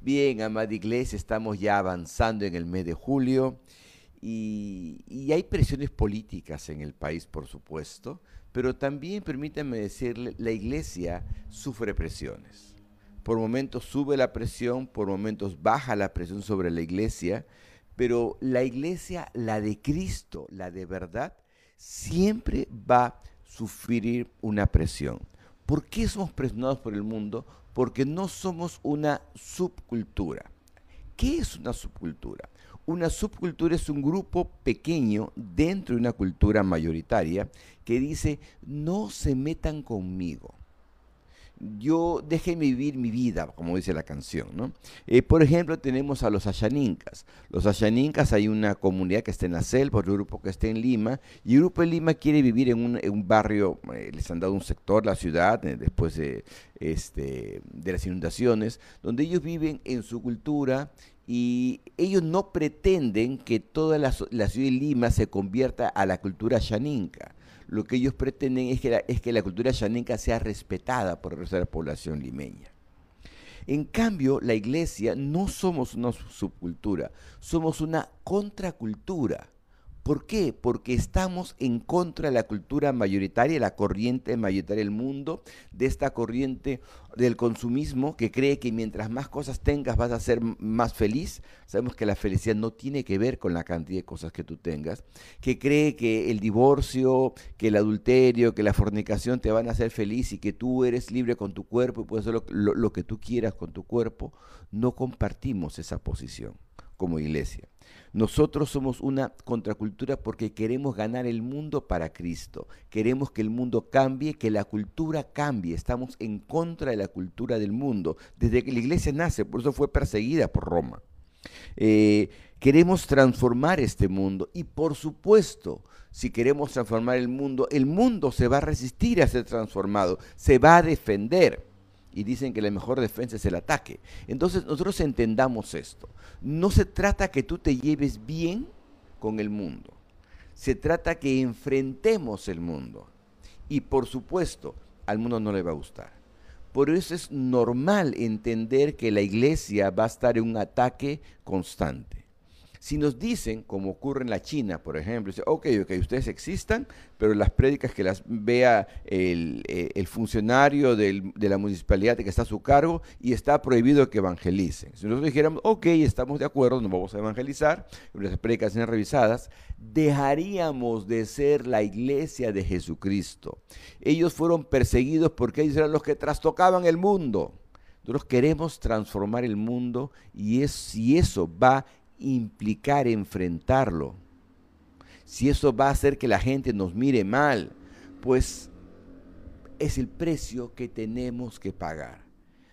Bien, amada iglesia, estamos ya avanzando en el mes de julio y, hay presiones políticas en el país, por supuesto, pero también, permítanme decirle, la iglesia sufre presiones. Por momentos sube la presión, por momentos baja la presión sobre la iglesia, pero la iglesia, la de Cristo, la de verdad, siempre va a sufrir una presión. ¿Por qué somos presionados por el mundo? Porque no somos una subcultura. ¿Qué es una subcultura? Una subcultura es un grupo pequeño dentro de una cultura mayoritaria que dice, no se metan conmigo yo déjenme vivir mi vida, como dice la canción. ¿no? Eh, por ejemplo, tenemos a los Ashanincas. Los Ashanincas hay una comunidad que está en la selva, otro grupo que está en Lima, y el grupo de Lima quiere vivir en un, barrio, eh, les han dado un sector, la ciudad, eh, después de, este, de las inundaciones, donde ellos viven en su cultura y ellos no pretenden que toda la, la ciudad de Lima se convierta a la cultura Ashaninka lo que ellos pretenden es que la, es que la cultura chaninca sea respetada por el resto de la población limeña. En cambio, la iglesia no somos una subcultura, somos una contracultura. ¿Por qué? Porque estamos en contra de la cultura mayoritaria, la corriente mayoritaria del mundo, de esta corriente del consumismo que cree que mientras más cosas tengas vas a ser más feliz. Sabemos que la felicidad no tiene que ver con la cantidad de cosas que tú tengas. Que cree que el divorcio, que el adulterio, que la fornicación te van a hacer feliz y que tú eres libre con tu cuerpo y puedes hacer lo, lo que tú quieras con tu cuerpo. No compartimos esa posición como iglesia. Nosotros somos una contracultura porque queremos ganar el mundo para Cristo. Queremos que el mundo cambie, que la cultura cambie. Estamos en contra de la cultura del mundo. Desde que la iglesia nace, por eso fue perseguida por Roma. Eh, queremos transformar este mundo y por supuesto, si queremos transformar el mundo, el mundo se va a resistir a ser transformado, se va a defender y dicen que la mejor defensa es el ataque. Entonces nosotros entendamos esto. No se trata que tú te lleves bien con el mundo. Se trata que enfrentemos el mundo. Y por supuesto, al mundo no le va a gustar. Por eso es normal entender que la iglesia va a estar en un ataque constante. Si nos dicen, como ocurre en la China, por ejemplo, dice, ok, ok, ustedes existan, pero las prédicas que las vea el, eh, funcionario de la municipalidad que está a su cargo y está prohibido que evangelicen. Si nosotros dijéramos, ok, estamos de acuerdo, no vamos a evangelizar, las prédicas sean revisadas, dejaríamos de ser la iglesia de Jesucristo. Ellos fueron perseguidos porque ellos eran los que trastocaban el mundo. Nosotros queremos transformar el mundo y es, eso va implicar enfrentarlo, si eso va a hacer que la gente nos mire mal, pues es el precio que tenemos que pagar.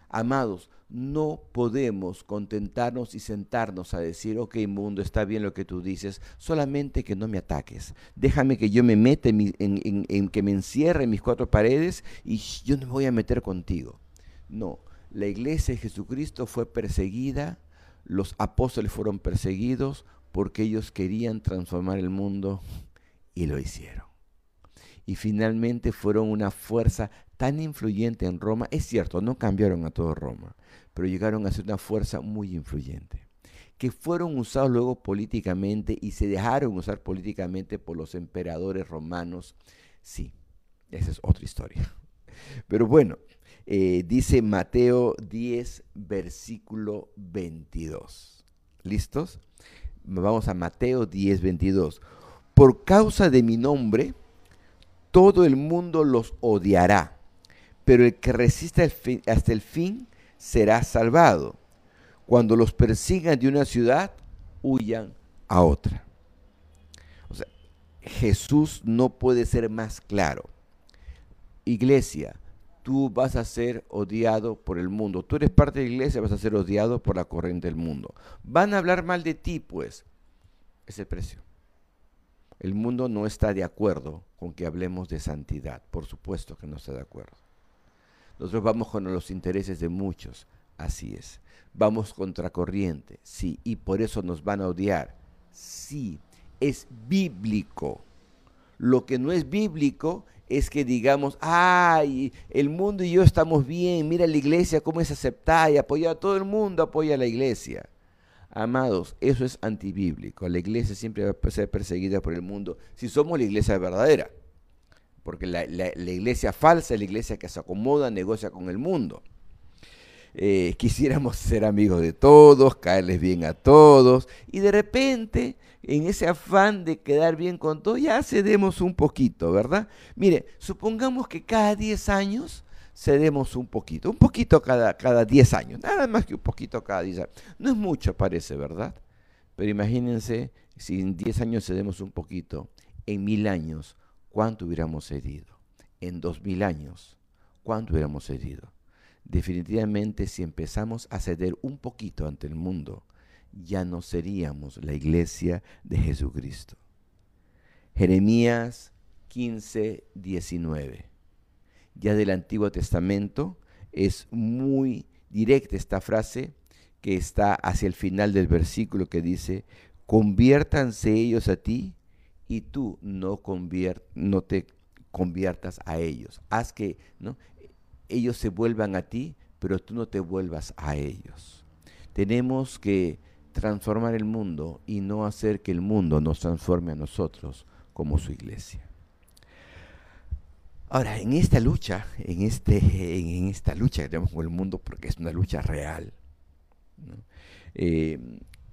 Amados, no podemos contentarnos y sentarnos a decir, ok mundo, está bien lo que tú dices, solamente que no me ataques. Déjame que yo me meta en, que me encierre en mis cuatro paredes y yo no me voy a meter contigo. No, la iglesia de Jesucristo fue perseguida los apóstoles fueron perseguidos porque ellos querían transformar el mundo y lo hicieron. Y finalmente fueron una fuerza tan influyente en Roma. Es cierto, no cambiaron a todo Roma, pero llegaron a ser una fuerza muy influyente. Que fueron usados luego políticamente y se dejaron usar políticamente por los emperadores romanos. Sí, esa es otra historia. Pero bueno, eh, dice Mateo 10, versículo 22. ¿Listos? Vamos a Mateo 10, 22. Por causa de mi nombre, todo el mundo los odiará, pero el que resista hasta el fin será salvado. Cuando los persigan de una ciudad, huyan a otra. O sea, Jesús no puede ser más claro. Iglesia, tú vas a ser odiado por el mundo. Tú eres parte de la iglesia, vas a ser odiado por la corriente del mundo. Van a hablar mal de ti, pues. Es el precio. El mundo no está de acuerdo con que hablemos de santidad. Por supuesto que no está de acuerdo. Nosotros vamos con los intereses de muchos. Así es. Vamos contra corriente. Sí. Y por eso nos van a odiar. Sí. Es bíblico. Lo que no es bíblico es que digamos, ay, el mundo y yo estamos bien, mira la iglesia cómo es aceptada y apoyada, todo el mundo apoya a la iglesia. Amados, eso es antibíblico. La iglesia siempre va a ser perseguida por el mundo si somos la iglesia verdadera. Porque la, iglesia falsa es la iglesia que se acomoda, negocia con el mundo. Eh, quisiéramos ser amigos de todos, caerles bien a todos, y de repente, en ese afán de quedar bien con todos, ya cedemos un poquito, ¿verdad? Mire, supongamos que cada 10 años cedemos un poquito, un poquito cada, cada 10 años, nada más que un poquito cada 10 años. No es mucho, parece, ¿verdad? Pero imagínense, si en 10 años cedemos un poquito, en mil años, ¿cuánto hubiéramos cedido? En dos mil años, ¿cuánto hubiéramos cedido? Definitivamente, si empezamos a ceder un poquito ante el mundo, ya no seríamos la iglesia de Jesucristo. Jeremías 15, 19 ya del Antiguo Testamento. Es muy directa esta frase que está hacia el final del versículo que dice, conviértanse ellos a ti y tú no, no te conviertas a ellos. Haz que ¿no? ellos se vuelvan a ti, pero tú no te vuelvas a ellos. Tenemos que transformar el mundo y no hacer que el mundo nos transforme a nosotros como su iglesia. Ahora, en esta lucha, en, este, en, esta lucha que tenemos con el mundo, porque es una lucha real, eh,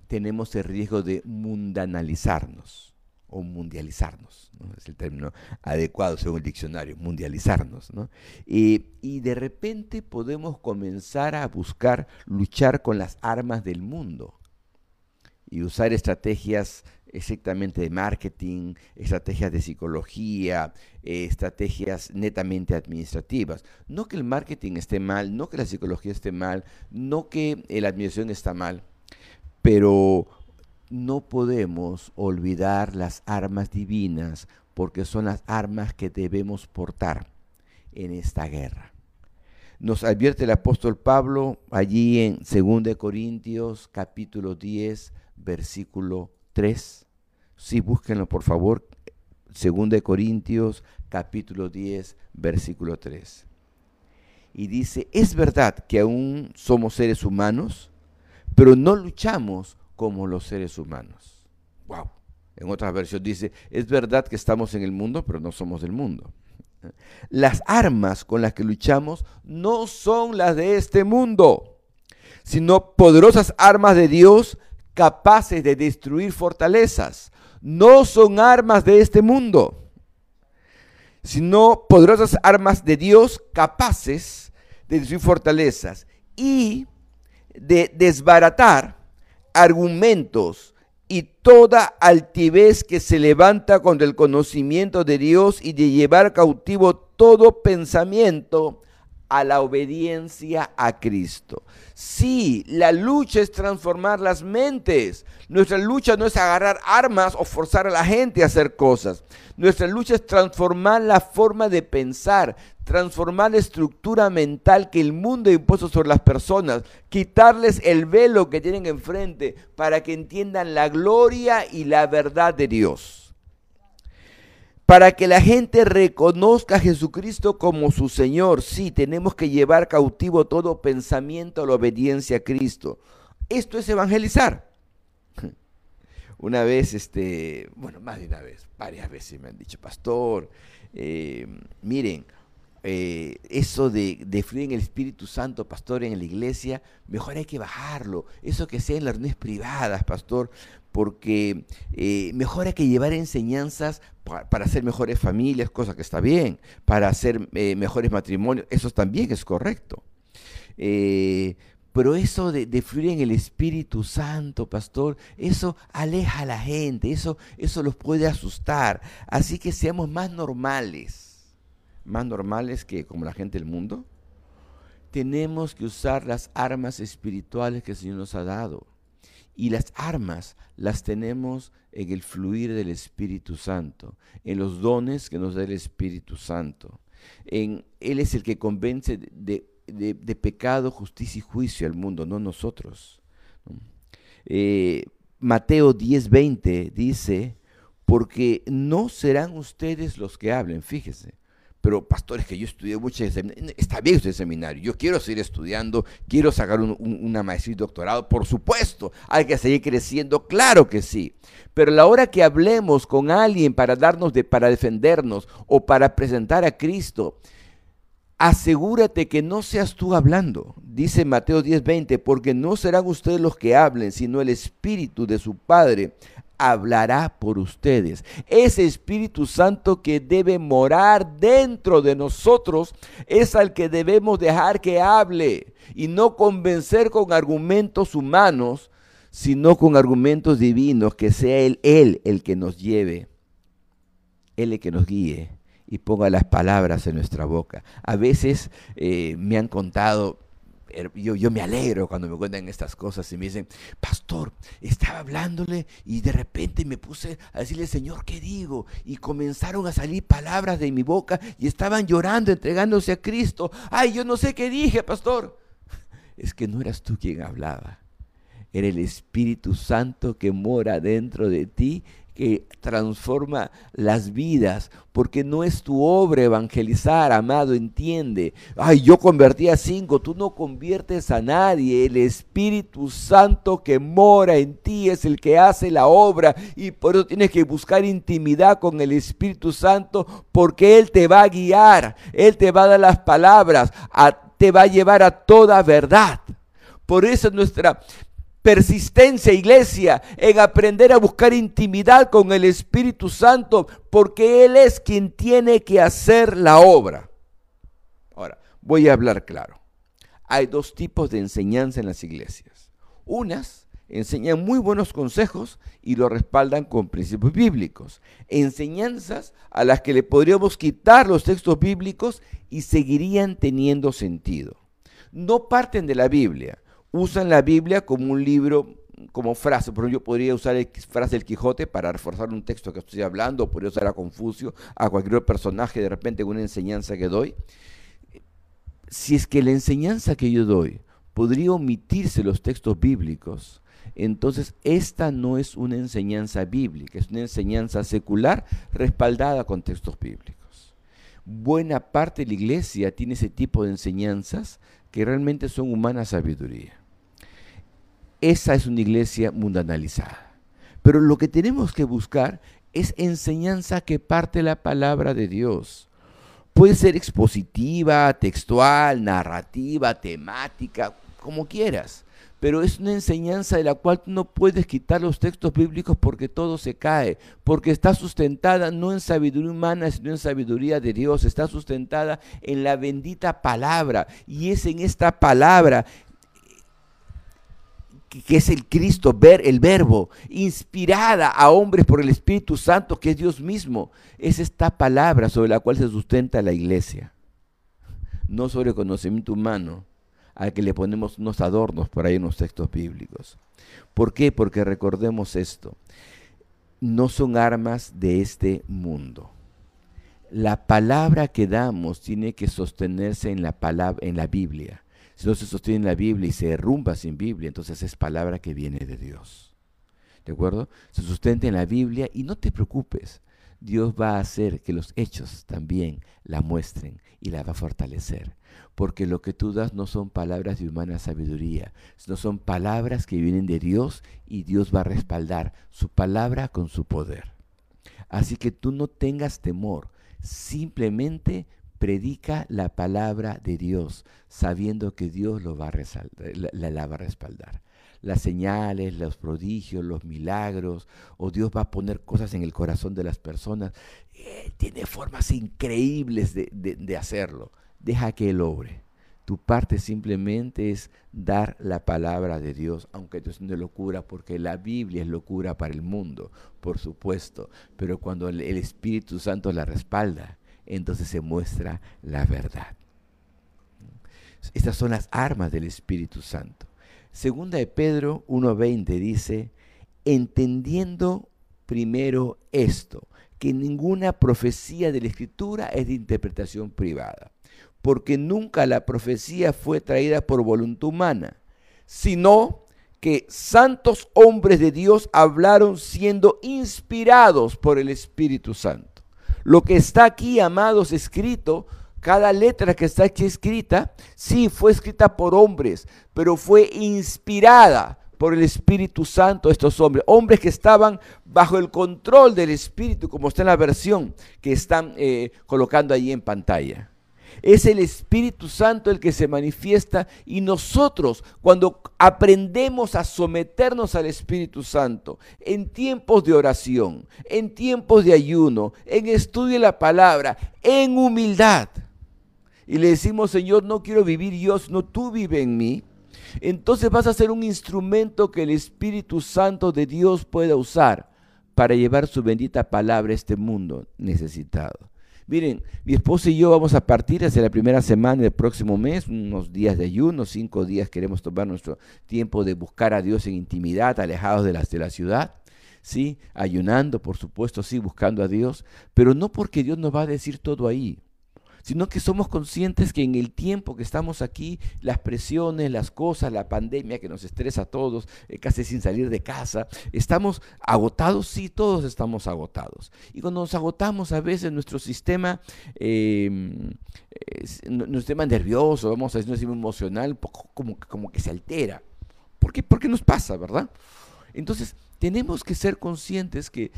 tenemos el riesgo de mundanalizarnos o mundializarnos, es el término adecuado según el diccionario, mundializarnos. y de repente podemos comenzar a buscar luchar con las armas del mundo y usar estrategias exactamente de marketing, estrategias de psicología, eh, estrategias netamente administrativas. No que el marketing esté mal, no que la psicología esté mal, no que la administración está mal, pero no podemos olvidar las armas divinas porque son las armas que debemos portar en esta guerra. Nos advierte el apóstol Pablo allí en 2 Corintios capítulo 10, versículo 3. Sí, búsquenlo por favor. 2 Corintios capítulo 10, versículo 3. Y dice, es verdad que aún somos seres humanos, pero no luchamos como los seres humanos. Wow. En otra versión dice, es verdad que estamos en el mundo, pero no somos del mundo. Las armas con las que luchamos no son las de este mundo, sino poderosas armas de Dios capaces de destruir fortalezas. No son armas de este mundo, sino poderosas armas de Dios capaces de destruir fortalezas y de desbaratar argumentos y toda altivez que se levanta contra el conocimiento de Dios y de llevar cautivo todo pensamiento a la obediencia a Cristo. Sí, la lucha es transformar las mentes. Nuestra lucha no es agarrar armas o forzar a la gente a hacer cosas. Nuestra lucha es transformar la forma de pensar, transformar la estructura mental que el mundo ha impuesto sobre las personas, quitarles el velo que tienen enfrente para que entiendan la gloria y la verdad de Dios para que la gente reconozca a Jesucristo como su Señor. Sí, tenemos que llevar cautivo todo pensamiento a la obediencia a Cristo. Esto es evangelizar. Una vez, este, bueno, más de una vez, varias veces me han dicho, pastor, eh, miren, eh, eso de, de, fluir en el Espíritu Santo, pastor, en la iglesia, mejor hay que bajarlo. Eso que sea en las reuniones privadas, pastor, porque eh, mejor hay que llevar enseñanzas para, hacer mejores familias, cosa que está bien, para hacer eh, mejores matrimonios, eso también es correcto. pero eso de, de, fluir en el Espíritu Santo, pastor, eso aleja a la gente, eso, eso los puede asustar. Así que seamos más normales más normales que como la gente del mundo, tenemos que usar las armas espirituales que el Señor nos ha dado. Y las armas las tenemos en el fluir del Espíritu Santo, en los dones que nos da el Espíritu Santo. En, él es el que convence de, pecado, justicia y juicio al mundo, no nosotros. Eh, Mateo 10:20 dice, porque no serán ustedes los que hablen, fíjese. Pero pastores que yo estudié mucho está bien este seminario, yo quiero seguir estudiando, quiero sacar una maestría y doctorado, por supuesto, hay que seguir creciendo, claro que sí. Pero la hora que hablemos con alguien para darnos de, para defendernos o para presentar a Cristo, asegúrate que no seas tú hablando. Dice Mateo 10:20, porque no serán ustedes los que hablen, sino el Espíritu de su Padre hablará por ustedes. Ese Espíritu Santo que debe morar dentro de nosotros es al que debemos dejar que hable y no convencer con argumentos humanos, sino con argumentos divinos, que sea Él, el que nos lleve, Él el que nos guíe y ponga las palabras en nuestra boca. A veces eh, me han contado yo, me alegro cuando me cuentan estas cosas y me dicen, pastor, estaba hablándole y de repente me puse a decirle, Señor, ¿qué digo? Y comenzaron a salir palabras de mi boca y estaban llorando, entregándose a Cristo. Ay, yo no sé qué dije, pastor. Es que no eras tú quien hablaba. Era el Espíritu Santo que mora dentro de ti que transforma las vidas, porque no es tu obra evangelizar, amado, entiende. Ay, yo convertí a cinco, tú no conviertes a nadie, el Espíritu Santo que mora en ti es el que hace la obra y por eso tienes que buscar intimidad con el Espíritu Santo, porque Él te va a guiar, Él te va a dar las palabras, te va a llevar a toda verdad. Por eso nuestra persistencia, iglesia, en aprender a buscar intimidad con el Espíritu Santo, porque Él es quien tiene que hacer la obra. Ahora, voy a hablar claro. Hay dos tipos de enseñanza en las iglesias. Unas enseñan muy buenos consejos y lo respaldan con principios bíblicos. Enseñanzas a las que le podríamos quitar los textos bíblicos y seguirían teniendo sentido. No parten de la Biblia, usan la Biblia como un libro, como frase. Por ejemplo, yo podría usar la frase del Quijote para reforzar un texto que estoy hablando, o podría usar a Confucio, a cualquier personaje de repente con una enseñanza que doy. Si es que la enseñanza que yo doy podría omitirse los textos bíblicos, entonces esta no es una enseñanza bíblica, es una enseñanza secular respaldada con textos bíblicos. Buena parte de la iglesia tiene ese tipo de enseñanzas que realmente son humana sabiduría. Esa es una iglesia mundanalizada. Pero lo que tenemos que buscar es enseñanza que parte la palabra de Dios. Puede ser expositiva, textual, narrativa, temática, como quieras. Pero es una enseñanza de la cual no puedes quitar los textos bíblicos porque todo se cae, porque está sustentada no en sabiduría humana, sino en sabiduría de Dios, está sustentada en la bendita palabra. Y es en esta palabra que es el Cristo, ver el verbo, inspirada a hombres por el Espíritu Santo, que es Dios mismo. Es esta palabra sobre la cual se sustenta la iglesia. No sobre conocimiento humano, al que le ponemos unos adornos por ahí en los textos bíblicos. ¿Por qué? Porque recordemos esto. No son armas de este mundo. La palabra que damos tiene que sostenerse en la, palabra, en la Biblia no se sostiene en la Biblia y se derrumba sin Biblia, entonces es palabra que viene de Dios. ¿De acuerdo? Se sustenta en la Biblia y no te preocupes. Dios va a hacer que los hechos también la muestren y la va a fortalecer. Porque lo que tú das no son palabras de humana sabiduría, sino son palabras que vienen de Dios y Dios va a respaldar su palabra con su poder. Así que tú no tengas temor, simplemente predica la palabra de Dios, sabiendo que Dios lo va a la, va a respaldar. Las señales, los prodigios, los milagros, o Dios va a poner cosas en el corazón de las personas. Eh, tiene formas increíbles de, de hacerlo. Deja que Él obre. Tu parte simplemente es dar la palabra de Dios, aunque esto es una locura, porque la Biblia es locura para el mundo, por supuesto, pero cuando el Espíritu Santo la respalda, entonces se muestra la verdad. Estas son las armas del Espíritu Santo. Segunda de Pedro 1.20 dice, entendiendo primero esto, que ninguna profecía de la Escritura es de interpretación privada, porque nunca la profecía fue traída por voluntad humana, sino que santos hombres de Dios hablaron siendo inspirados por el Espíritu Santo. Lo que está aquí, amados, escrito, cada letra que está aquí escrita, sí, fue escrita por hombres, pero fue inspirada por el Espíritu Santo estos hombres, hombres que estaban bajo el control del Espíritu, como está en la versión que están eh, colocando ahí en pantalla. Es el Espíritu Santo el que se manifiesta y nosotros cuando aprendemos a someternos al Espíritu Santo en tiempos de oración, en tiempos de ayuno, en estudio de la palabra, en humildad, y le decimos, Señor, no quiero vivir yo, sino tú vive en mí, entonces vas a ser un instrumento que el Espíritu Santo de Dios pueda usar para llevar su bendita palabra a este mundo necesitado. Miren, mi esposa y yo vamos a partir hacia la primera semana del próximo mes, unos días de ayuno, cinco días queremos tomar nuestro tiempo de buscar a Dios en intimidad, alejados de, las, de la ciudad, ¿sí? Ayunando, por supuesto, sí, buscando a Dios, pero no porque Dios nos va a decir todo ahí sino que somos conscientes que en el tiempo que estamos aquí, las presiones, las cosas, la pandemia que nos estresa a todos, eh, casi sin salir de casa, estamos agotados, sí, todos estamos agotados. Y cuando nos agotamos a veces nuestro sistema, em, nuestro sistema nervioso, vamos a decir, nuestro sistema emocional, como, como que se altera. ¿Por qué? Porque nos pasa, ¿verdad? Entonces, tenemos que ser conscientes que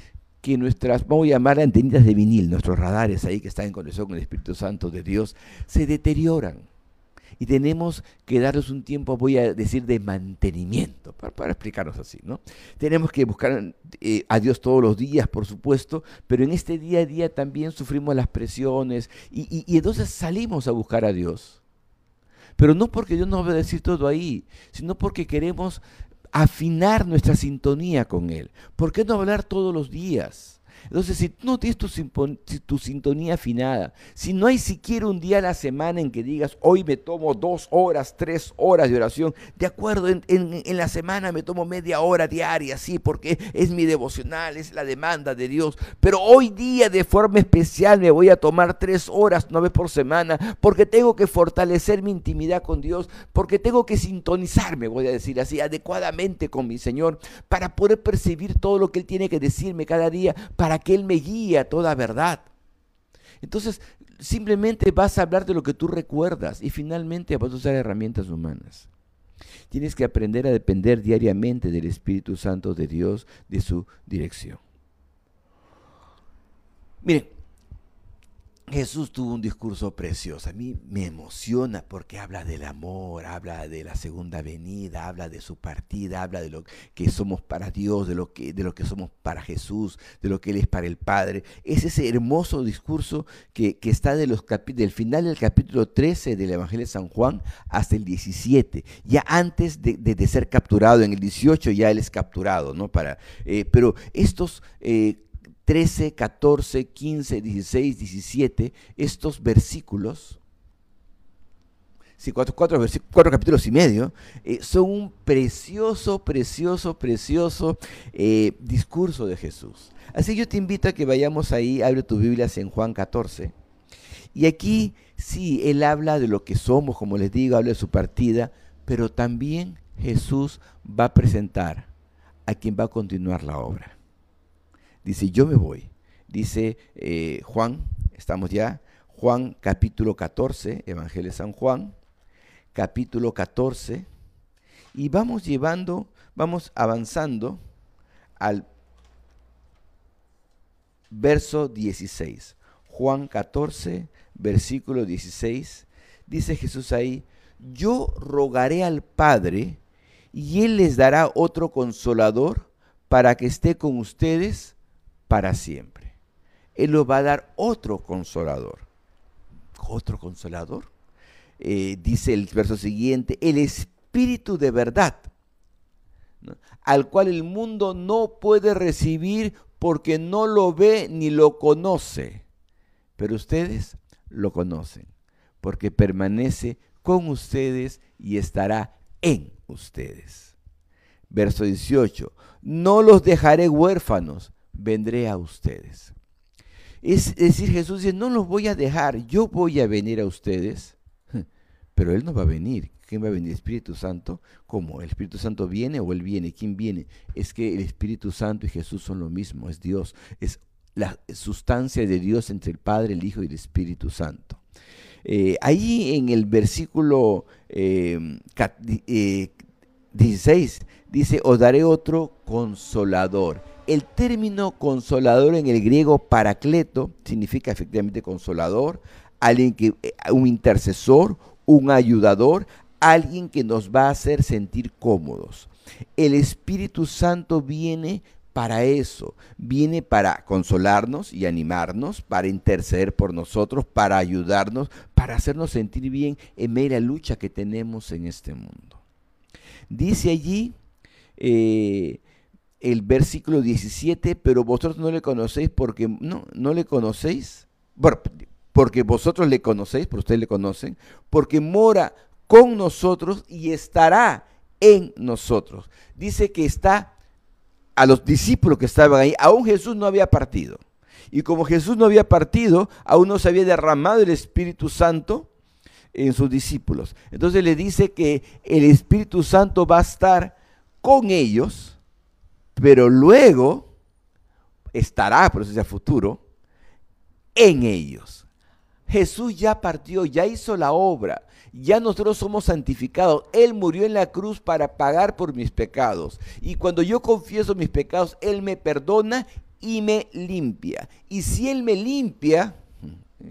que nuestras, vamos a llamar antenitas de vinil, nuestros radares ahí que están en conexión con el Espíritu Santo de Dios, se deterioran. Y tenemos que darles un tiempo, voy a decir, de mantenimiento, para, explicarnos así, ¿no? Tenemos que buscar eh, a Dios todos los días, por supuesto, pero en este día a día también sufrimos las presiones y, y entonces salimos a buscar a Dios. Pero no porque Dios nos va a decir todo ahí, sino porque queremos afinar nuestra sintonía con Él. ¿Por qué no hablar todos los días? Entonces, si no tienes tu, sintonía afinada, si no hay siquiera un día a la semana en que digas, hoy me tomo dos horas, tres horas de oración, de acuerdo, en, la semana me tomo media hora diaria, sí, porque es mi devocional, es la demanda de Dios, pero hoy día de forma especial me voy a tomar tres horas, vez por semana, porque tengo que fortalecer mi intimidad con Dios, porque tengo que sintonizarme, voy a decir así, adecuadamente con mi Señor, para poder percibir todo lo que Él tiene que decirme cada día, para que Él me guíe a toda verdad. Entonces, simplemente vas a hablar de lo que tú recuerdas y finalmente vas a usar herramientas humanas. Tienes que aprender a depender diariamente del Espíritu Santo de Dios, de su dirección. Miren, Jesús tuvo un discurso precioso. A mí me emociona porque habla del amor, habla de la segunda venida, habla de su partida, habla de lo que somos para Dios, de lo que, de lo que somos para Jesús, de lo que Él es para el Padre. Es ese hermoso discurso que, está de los del final del capítulo 13 del Evangelio de San Juan hasta el 17. Ya antes de, ser capturado, en el 18 ya Él es capturado, ¿no? Para, eh, pero estos eh, 13, 14, 15, 16, 17, estos versículos, sí, cuatro, capítulos y medio, eh, son un precioso, precioso, precioso eh, discurso de Jesús. Así yo te invito a que vayamos ahí, abre tu Biblia en Juan 14. Y aquí sí, Él habla de lo que somos, como les digo, habla de su partida, pero también Jesús va a presentar a quien va a continuar la obra dice, yo me voy. Dice eh, Juan, estamos ya, Juan capítulo 14, Evangelio de San Juan, capítulo 14, y vamos llevando, vamos avanzando al verso 16. Juan 14, versículo 16, dice Jesús ahí, yo rogaré al Padre y Él les dará otro consolador para que esté con ustedes para siempre. Él nos va a dar otro consolador. ¿Otro consolador? Eh, dice el verso siguiente, el Espíritu de verdad, al cual el mundo no puede recibir porque no lo ve ni lo conoce. Pero ustedes lo conocen, porque permanece con ustedes y estará en ustedes. Verso 18, no los dejaré huérfanos, vendré a ustedes. Es decir, Jesús dice, no los voy a dejar, yo voy a venir a ustedes, pero Él no va a venir. ¿Quién va a venir? ¿El Espíritu Santo? ¿Cómo? ¿El Espíritu Santo viene o Él viene? ¿Quién viene? Es que el Espíritu Santo y Jesús son lo mismo, es Dios, es la sustancia de Dios entre el Padre, el Hijo y el Espíritu Santo. Eh, ahí en el versículo 16 eh, eh, dice, os daré otro consolador. El término consolador en el griego paracleto significa efectivamente consolador, alguien que, un intercesor, un ayudador, alguien que nos va a hacer sentir cómodos. El Espíritu Santo viene para eso, viene para consolarnos y animarnos, para interceder por nosotros, para ayudarnos, para hacernos sentir bien en la lucha que tenemos en este mundo. Dice allí eh, el versículo 17, pero vosotros no le conocéis porque no, no le conocéis, porque vosotros le conocéis, por ustedes le conocen, porque mora con nosotros y estará en nosotros. Dice que está a los discípulos que estaban ahí, aún Jesús no había partido. Y como Jesús no había partido, aún no se había derramado el Espíritu Santo en sus discípulos. Entonces le dice que el Espíritu Santo va a estar con ellos, pero luego estará, por eso es futuro, en ellos. Jesús ya partió, ya hizo la obra ya nosotros somos santificados. Él murió en la cruz para pagar por mis pecados. Y cuando yo confieso mis pecados, Él me perdona y me limpia. Y si Él me limpia,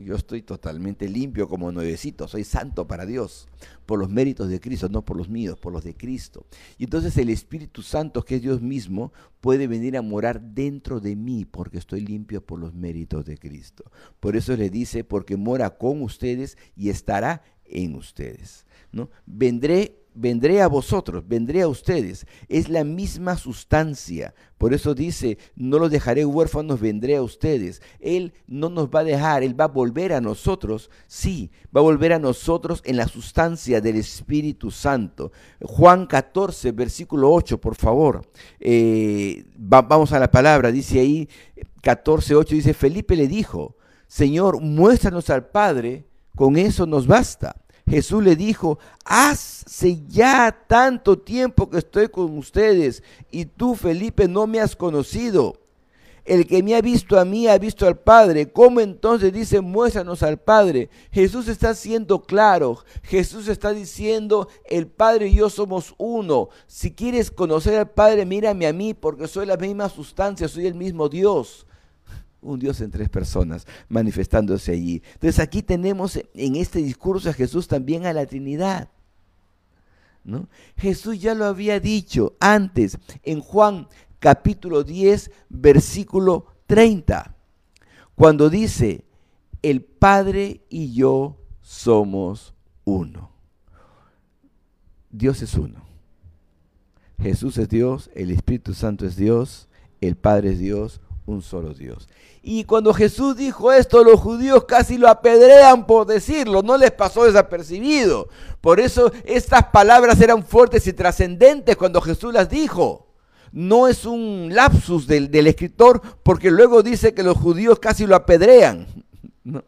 yo estoy totalmente limpio como nuevecito, soy santo para Dios, por los méritos de Cristo, no por los míos, por los de Cristo. Y entonces el Espíritu Santo, que es Dios mismo, puede venir a morar dentro de mí porque estoy limpio por los méritos de Cristo. Por eso le dice, porque mora con ustedes y estará en ustedes. ¿no? Vendré, vendré a vosotros, vendré a ustedes. Es la misma sustancia. Por eso dice, no los dejaré huérfanos, vendré a ustedes. Él no nos va a dejar, Él va a volver a nosotros. Sí, va a volver a nosotros en la sustancia del Espíritu Santo. Juan 14, versículo 8, por favor. Eh, vamos a la palabra, dice ahí 14, 8, dice, Felipe le dijo, Señor, muéstranos al Padre con eso nos basta. Jesús le dijo, hace ya tanto tiempo que estoy con ustedes y tú, Felipe, no me has conocido. El que me ha visto a mí ha visto al Padre. ¿Cómo entonces dice, muéstranos al Padre? Jesús está siendo claro. Jesús está diciendo, el Padre y yo somos uno. Si quieres conocer al Padre, mírame a mí, porque soy la misma sustancia, soy el mismo Dios un Dios en tres personas manifestándose allí. Entonces aquí tenemos en este discurso a Jesús también a la Trinidad. ¿no? Jesús ya lo había dicho antes en Juan capítulo 10, versículo 30, cuando dice, el Padre y yo somos uno. Dios es uno. Jesús es Dios, el Espíritu Santo es Dios, el Padre es Dios, un solo Dios. Y cuando Jesús dijo esto, los judíos casi lo apedrean por decirlo, no les pasó desapercibido. Por eso estas palabras eran fuertes y trascendentes cuando Jesús las dijo. No es un lapsus del, del escritor porque luego dice que los judíos casi lo apedrean.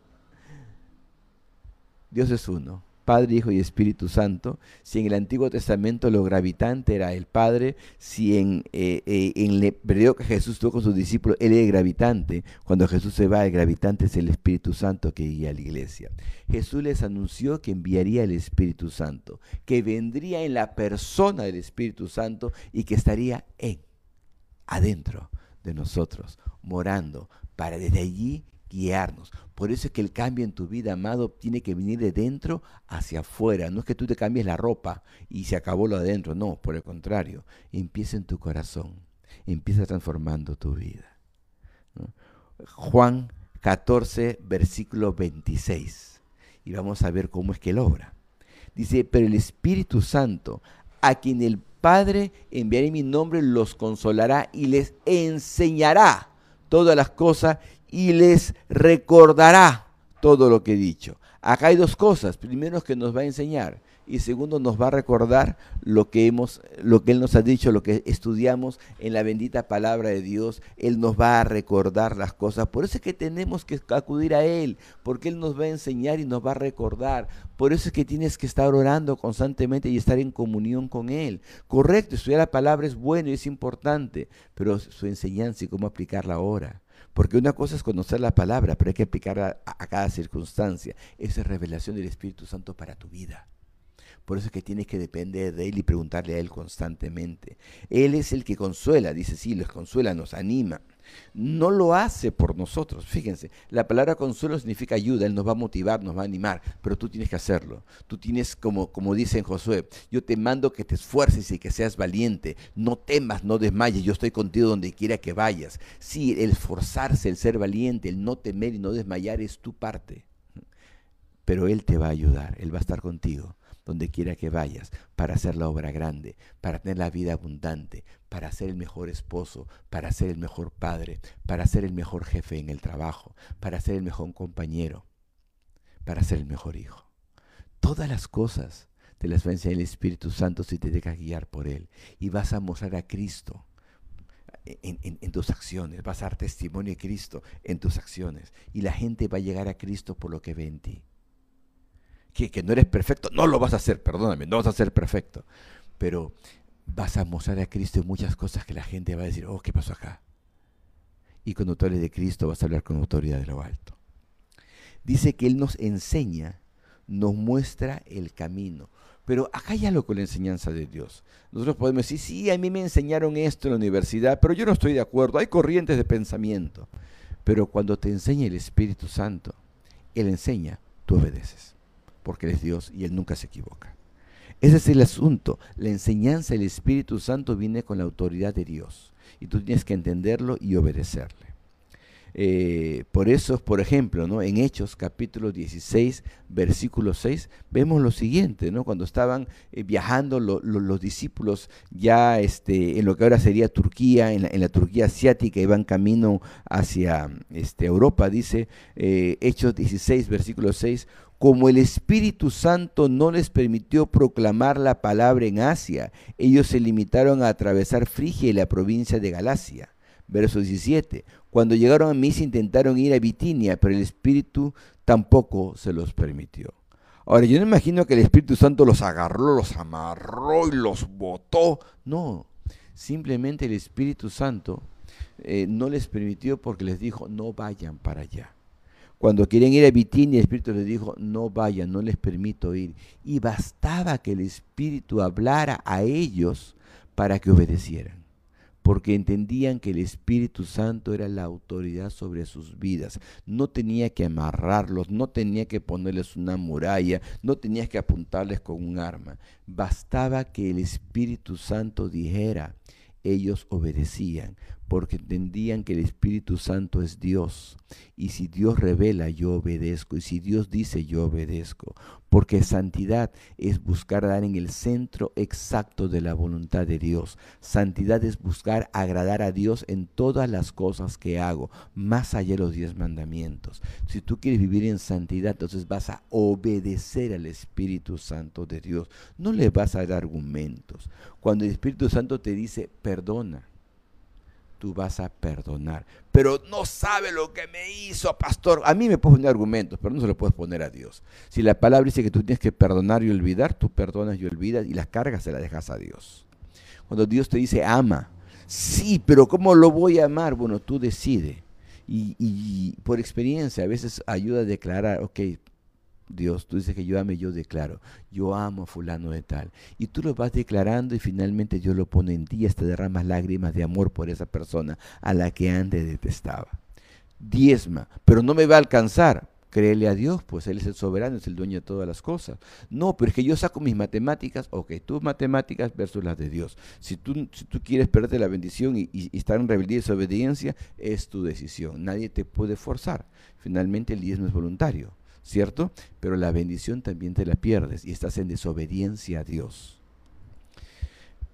Dios es uno. Padre, Hijo y Espíritu Santo. Si en el Antiguo Testamento lo gravitante era el Padre, si en, eh, eh, el periodo que Jesús tuvo con sus discípulos, Él era gravitante. Cuando Jesús se va, el gravitante es el Espíritu Santo que guía a la iglesia. Jesús les anunció que enviaría el Espíritu Santo, que vendría en la persona del Espíritu Santo y que estaría en, adentro de nosotros, morando, para desde allí guiarnos. Por eso es que el cambio en tu vida, amado, tiene que venir de dentro hacia afuera. No es que tú te cambies la ropa y se acabó lo de adentro. No, por el contrario. Empieza en tu corazón. Empieza transformando tu vida. Juan 14, versículo 26. Y vamos a ver cómo es que él obra. Dice, pero el Espíritu Santo, a quien el Padre enviará en mi nombre, los consolará y les enseñará todas las cosas y les recordará todo lo que he dicho. Acá hay dos cosas. Primero es que nos va a enseñar y segundo nos va a recordar lo que hemos lo que él nos ha dicho, lo que estudiamos en la bendita palabra de Dios, él nos va a recordar las cosas. Por eso es que tenemos que acudir a él, porque él nos va a enseñar y nos va a recordar. Por eso es que tienes que estar orando constantemente y estar en comunión con él. Correcto, estudiar la palabra es bueno y es importante, pero su enseñanza y cómo aplicarla ahora. Porque una cosa es conocer la palabra, pero hay que aplicarla a, cada circunstancia. Esa es revelación del Espíritu Santo para tu vida. Por eso es que tienes que depender de Él y preguntarle a Él constantemente. Él es el que consuela, dice, sí, los consuela, nos anima. No lo hace por nosotros. Fíjense, la palabra consuelo significa ayuda, Él nos va a motivar, nos va a animar, pero tú tienes que hacerlo. Tú tienes, como, como dice en Josué, yo te mando que te esfuerces y que seas valiente. No temas, no desmayes, yo estoy contigo donde quiera que vayas. Sí, el esforzarse, el ser valiente, el no temer y no desmayar es tu parte. Pero Él te va a ayudar, Él va a estar contigo donde quiera que vayas, para hacer la obra grande, para tener la vida abundante, para ser el mejor esposo, para ser el mejor padre, para ser el mejor jefe en el trabajo, para ser el mejor compañero, para ser el mejor hijo. Todas las cosas te las va a enseñar el Espíritu Santo si te dejas guiar por Él. Y vas a mostrar a Cristo en, en, tus acciones, vas a dar testimonio de Cristo en tus acciones. Y la gente va a llegar a Cristo por lo que ve en ti que, no eres perfecto, no lo vas a hacer, perdóname, no vas a ser perfecto. Pero vas a mostrar a Cristo muchas cosas que la gente va a decir, oh, ¿qué pasó acá? Y tú hables de Cristo vas a hablar con autoridad de lo alto. Dice que Él nos enseña, nos muestra el camino. Pero acá hay algo con la enseñanza de Dios. Nosotros podemos decir, sí, a mí me enseñaron esto en la universidad, pero yo no estoy de acuerdo. Hay corrientes de pensamiento. Pero cuando te enseña el Espíritu Santo, Él enseña, tú obedeces porque Él es Dios y Él nunca se equivoca. Ese es el asunto. La enseñanza del Espíritu Santo viene con la autoridad de Dios y tú tienes que entenderlo y obedecerle. Eh, por eso, por ejemplo, ¿no? en Hechos capítulo 16, versículo 6, vemos lo siguiente, ¿no? cuando estaban eh, viajando los discípulos ya este, en lo que ahora sería Turquía, en la, Turquía asiática, iban camino hacia este, Europa, dice eh, Hechos 16, versículo 6, como el Espíritu Santo no les permitió proclamar la palabra en Asia, ellos se limitaron a atravesar Frigia y la provincia de Galacia. Verso 17. Cuando llegaron a Misa intentaron ir a Bitinia, pero el Espíritu tampoco se los permitió. Ahora, yo no imagino que el Espíritu Santo los agarró, los amarró y los botó. No, simplemente el Espíritu Santo eh, no les permitió porque les dijo, no vayan para allá. Cuando querían ir a Bitinia, el Espíritu les dijo, no vayan, no les permito ir. Y bastaba que el Espíritu hablara a ellos para que obedecieran, porque entendían que el Espíritu Santo era la autoridad sobre sus vidas. No tenía que amarrarlos, no tenía que ponerles una muralla, no tenía que apuntarles con un arma. Bastaba que el Espíritu Santo dijera, ellos obedecían, porque entendían que el Espíritu Santo es Dios. Y si Dios revela, yo obedezco. Y si Dios dice, yo obedezco. Porque santidad es buscar dar en el centro exacto de la voluntad de Dios. Santidad es buscar agradar a Dios en todas las cosas que hago, más allá de los diez mandamientos. Si tú quieres vivir en santidad, entonces vas a obedecer al Espíritu Santo de Dios. No le vas a dar argumentos. Cuando el Espíritu Santo te dice, perdona tú vas a perdonar. Pero no sabe lo que me hizo, pastor. A mí me puedes poner argumentos, pero no se lo puedes poner a Dios. Si la palabra dice que tú tienes que perdonar y olvidar, tú perdonas y olvidas y las cargas se las dejas a Dios. Cuando Dios te dice ama, sí, pero ¿cómo lo voy a amar? Bueno, tú decides. Y, y por experiencia a veces ayuda a declarar, ok, Dios, tú dices que yo ame, yo declaro, yo amo a fulano de tal. Y tú lo vas declarando y finalmente Dios lo pone en ti hasta derramas lágrimas de amor por esa persona a la que antes detestaba. Diezma, pero no me va a alcanzar. Créele a Dios, pues Él es el soberano, es el dueño de todas las cosas. No, pero es que yo saco mis matemáticas, ok, tus matemáticas versus las de Dios. Si tú, si tú quieres perder la bendición y, y estar en rebeldía y desobediencia, es tu decisión. Nadie te puede forzar. Finalmente el diezmo es voluntario. ¿Cierto? Pero la bendición también te la pierdes y estás en desobediencia a Dios.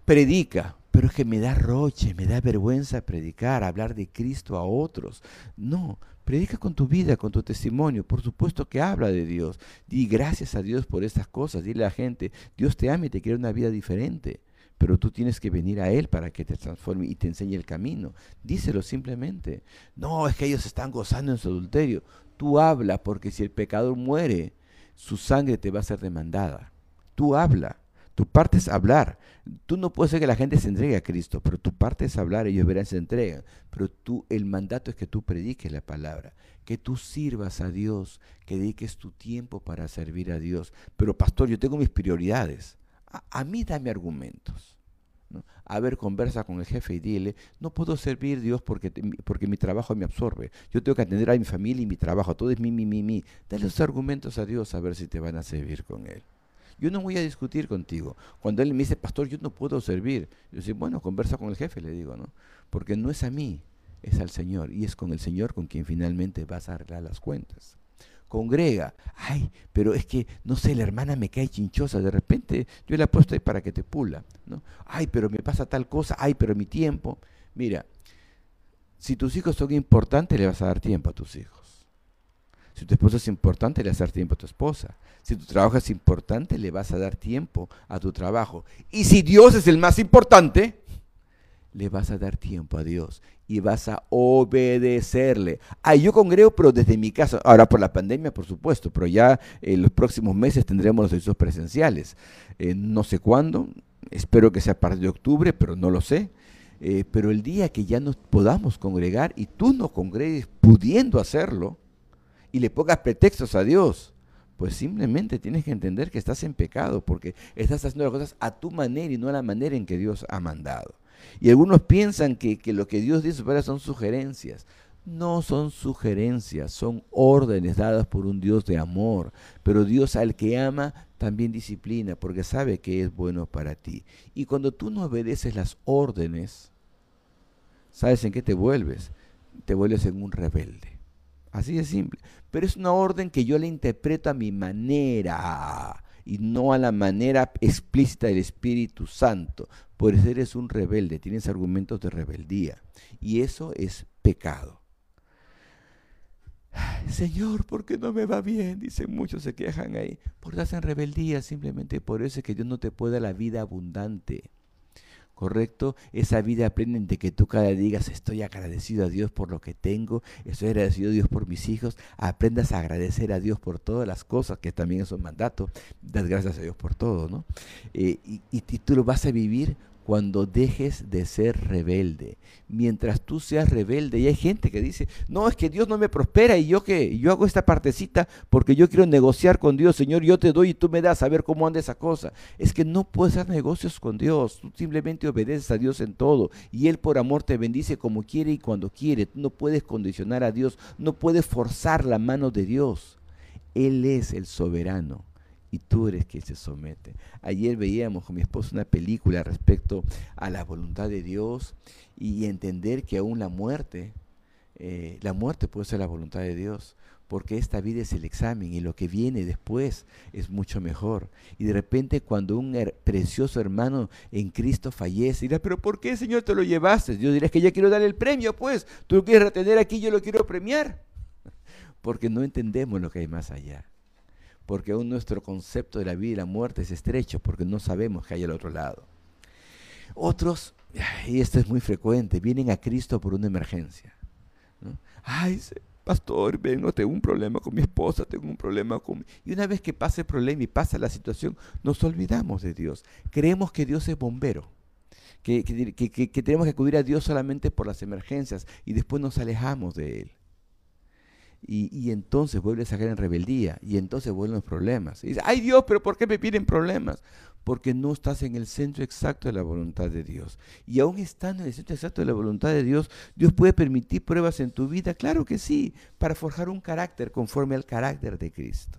Predica, pero es que me da roche, me da vergüenza predicar, hablar de Cristo a otros. No, Predica con tu vida, con tu testimonio. Por supuesto que habla de Dios. Di gracias a Dios por estas cosas. Dile a la gente, Dios te ama y te quiere una vida diferente. Pero tú tienes que venir a Él para que te transforme y te enseñe el camino. Díselo simplemente. No, es que ellos están gozando en su adulterio. Tú habla porque si el pecador muere, su sangre te va a ser demandada. Tú habla. Tu parte es hablar. Tú no puedes hacer que la gente se entregue a Cristo, pero tu parte es hablar, ellos verán se entregan. Pero tú, el mandato es que tú prediques la palabra, que tú sirvas a Dios, que dediques tu tiempo para servir a Dios. Pero pastor, yo tengo mis prioridades. A, mí dame argumentos. A ver, conversa con el jefe y dile, no puedo servir Dios porque, porque mi trabajo me absorbe. Yo tengo que atender a mi familia y mi trabajo. Todo es mi, mi, mi, mi. Dale los argumentos a Dios a ver si te van a servir con Él. Yo no voy a discutir contigo. Cuando Él me dice, pastor, yo no puedo servir. Yo digo, bueno, conversa con el jefe, le digo, ¿no? Porque no es a mí, es al Señor. Y es con el Señor con quien finalmente vas a arreglar las cuentas congrega. Ay, pero es que, no sé, la hermana me cae chinchosa, de repente yo la he puesto ahí para que te pula. ¿no? Ay, pero me pasa tal cosa, ay, pero mi tiempo. Mira, si tus hijos son importantes, le vas a dar tiempo a tus hijos. Si tu esposo es importante, le vas a dar tiempo a tu esposa. Si tu trabajo es importante, le vas a dar tiempo a tu trabajo. Y si Dios es el más importante, le vas a dar tiempo a Dios y vas a obedecerle. Ah, yo congrego, pero desde mi casa. Ahora por la pandemia, por supuesto, pero ya en los próximos meses tendremos los servicios presenciales. Eh, no sé cuándo, espero que sea a partir de octubre, pero no lo sé. Eh, pero el día que ya nos podamos congregar y tú no congregues pudiendo hacerlo y le pongas pretextos a Dios, pues simplemente tienes que entender que estás en pecado porque estás haciendo las cosas a tu manera y no a la manera en que Dios ha mandado. Y algunos piensan que, lo que Dios dice para son sugerencias. No son sugerencias, son órdenes dadas por un Dios de amor. Pero Dios al que ama también disciplina porque sabe que es bueno para ti. Y cuando tú no obedeces las órdenes, ¿sabes en qué te vuelves? Te vuelves en un rebelde. Así de simple. Pero es una orden que yo la interpreto a mi manera y no a la manera explícita del Espíritu Santo. Por eso eres un rebelde, tienes argumentos de rebeldía. Y eso es pecado. Señor, ¿por qué no me va bien? Dicen muchos, se quejan ahí. Porque estás en rebeldía, simplemente por eso es que Dios no te puede dar la vida abundante. ¿Correcto? Esa vida aprende de que tú cada día digas, estoy agradecido a Dios por lo que tengo, estoy agradecido a Dios por mis hijos, aprendas a agradecer a Dios por todas las cosas, que también es un mandato, das gracias a Dios por todo, ¿no? Eh, y, y tú lo vas a vivir cuando dejes de ser rebelde. Mientras tú seas rebelde, y hay gente que dice, no, es que Dios no me prospera y yo que yo hago esta partecita porque yo quiero negociar con Dios, Señor, yo te doy y tú me das a ver cómo anda esa cosa. Es que no puedes hacer negocios con Dios, tú simplemente obedeces a Dios en todo y Él por amor te bendice como quiere y cuando quiere. Tú no puedes condicionar a Dios, no puedes forzar la mano de Dios. Él es el soberano y tú eres quien se somete. Ayer veíamos con mi esposo una película respecto a la voluntad de Dios y entender que aún la muerte, eh, la muerte puede ser la voluntad de Dios, porque esta vida es el examen y lo que viene después es mucho mejor. Y de repente cuando un precioso hermano en Cristo fallece, dirá, pero ¿por qué Señor te lo llevaste? Yo diré que ya quiero darle el premio, pues, tú lo quieres retener aquí, yo lo quiero premiar. Porque no entendemos lo que hay más allá porque aún nuestro concepto de la vida y la muerte es estrecho, porque no sabemos qué hay al otro lado. Otros, y esto es muy frecuente, vienen a Cristo por una emergencia. Ay, pastor, vengo, tengo un problema con mi esposa, tengo un problema con... Y una vez que pasa el problema y pasa la situación, nos olvidamos de Dios. Creemos que Dios es bombero. Que, que tenemos que acudir a Dios solamente por las emergencias y después nos alejamos de Él. Y, entonces vuelves a caer en rebeldía y entonces vuelven los problemas. Y dices, ay Dios, pero ¿por qué me piden problemas? Porque no estás en el centro exacto de la voluntad de Dios. Y aún estando en el centro exacto de la voluntad de Dios, Dios puede permitir pruebas en tu vida, claro que sí, para forjar un carácter conforme al carácter de Cristo.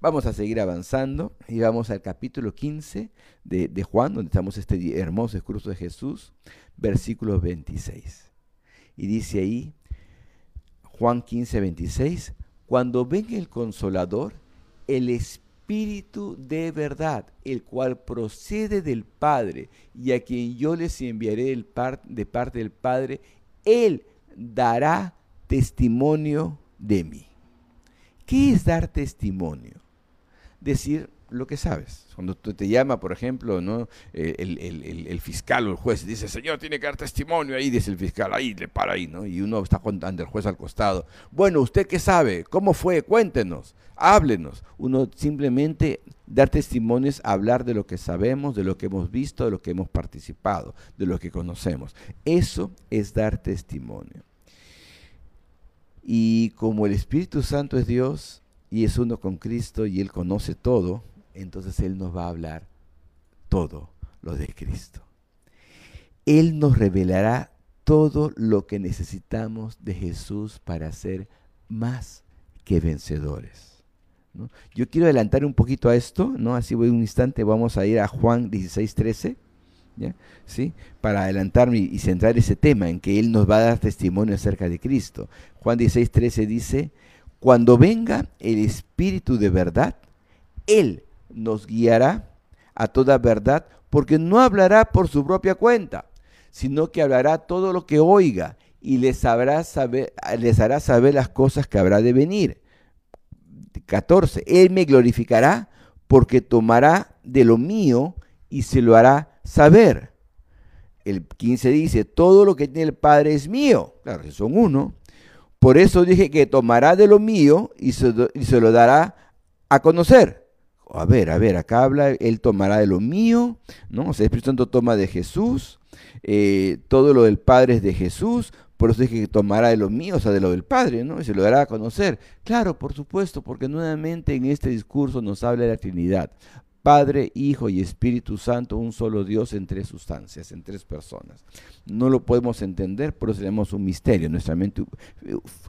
Vamos a seguir avanzando y vamos al capítulo 15 de, de Juan, donde estamos este hermoso discurso de Jesús, versículo 26. Y dice ahí, Juan 15, 26, cuando venga el consolador, el Espíritu de verdad, el cual procede del Padre y a quien yo les enviaré de parte del Padre, Él dará testimonio de mí. ¿Qué es dar testimonio? Decir lo que sabes. Cuando tú te llama, por ejemplo, ¿no? Eh, el, fiscal o el juez dice, señor, tiene que dar testimonio, ahí dice el fiscal, ahí le para ahí, ¿no? Y uno está contando el juez al costado. Bueno, ¿usted qué sabe? ¿Cómo fue? Cuéntenos, háblenos. Uno simplemente dar testimonio es hablar de lo que sabemos, de lo que hemos visto, de lo que hemos participado, de lo que conocemos. Eso es dar testimonio. Y como el Espíritu Santo es Dios y es uno con Cristo y Él conoce todo, entonces Él nos va a hablar todo lo de Cristo. Él nos revelará todo lo que necesitamos de Jesús para ser más que vencedores. Yo quiero adelantar un poquito a esto, ¿no? así voy un instante, vamos a ir a Juan 16, 13, ¿Sí? para adelantarme y centrar ese tema en que Él nos va a dar testimonio acerca de Cristo. Juan 16, 13 dice, cuando venga el Espíritu de verdad, Él nos guiará a toda verdad, porque no hablará por su propia cuenta, sino que hablará todo lo que oiga y les, saber, les hará saber las cosas que habrá de venir. 14. Él me glorificará porque tomará de lo mío y se lo hará saber. El 15 dice, todo lo que tiene el Padre es mío. Claro, son uno. Por eso dije que tomará de lo mío y se, y se lo dará a conocer a ver, a ver, acá habla, Él tomará de lo mío, ¿no? O sea, el Espíritu Santo toma de Jesús, eh, todo lo del Padre es de Jesús, por eso dije que tomará de lo mío, o sea, de lo del Padre, ¿no? Y se lo dará a conocer. Claro, por supuesto, porque nuevamente en este discurso nos habla de la Trinidad. Padre, Hijo y Espíritu Santo, un solo Dios en tres sustancias, en tres personas. No lo podemos entender, por eso tenemos un misterio. Nuestra mente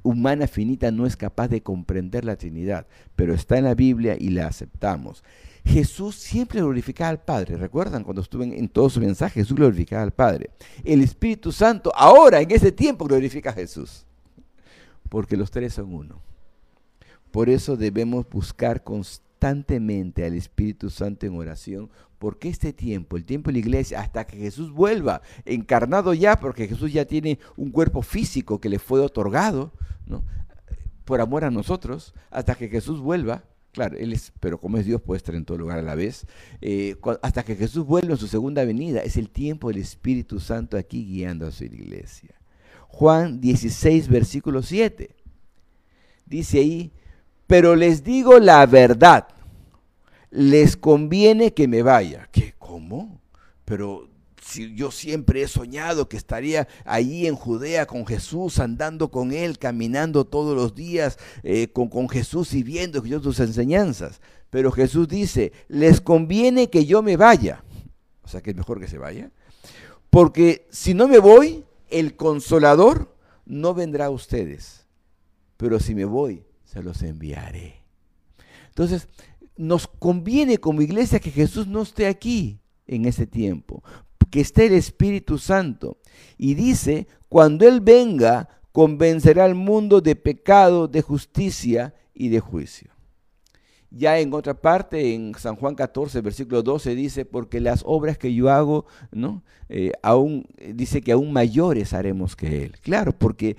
humana finita no es capaz de comprender la Trinidad, pero está en la Biblia y la aceptamos. Jesús siempre glorificaba al Padre. ¿Recuerdan cuando estuve en, todo su mensaje? Jesús glorificaba al Padre. El Espíritu Santo ahora, en ese tiempo, glorifica a Jesús. Porque los tres son uno. Por eso debemos buscar constantemente constantemente al Espíritu Santo en oración, porque este tiempo, el tiempo de la iglesia, hasta que Jesús vuelva, encarnado ya, porque Jesús ya tiene un cuerpo físico que le fue otorgado, ¿no? por amor a nosotros, hasta que Jesús vuelva, claro, Él es, pero como es Dios puede estar en todo lugar a la vez, eh, hasta que Jesús vuelva en su segunda venida, es el tiempo del Espíritu Santo aquí guiando a su iglesia. Juan 16, versículo 7, dice ahí, pero les digo la verdad, les conviene que me vaya. ¿Qué? ¿Cómo? Pero si yo siempre he soñado que estaría allí en Judea con Jesús, andando con Él, caminando todos los días eh, con, con, Jesús y viendo sus enseñanzas. Pero Jesús dice, les conviene que yo me vaya. O sea que es mejor que se vaya. Porque si no me voy, el consolador no vendrá a ustedes. Pero si me voy, se los enviaré. Entonces, nos conviene como iglesia que Jesús no esté aquí en ese tiempo, que esté el Espíritu Santo. Y dice, cuando Él venga, convencerá al mundo de pecado, de justicia y de juicio. Ya en otra parte, en San Juan 14, versículo 12, dice, porque las obras que yo hago, ¿no? Eh, aún, dice que aún mayores haremos que Él. Claro, porque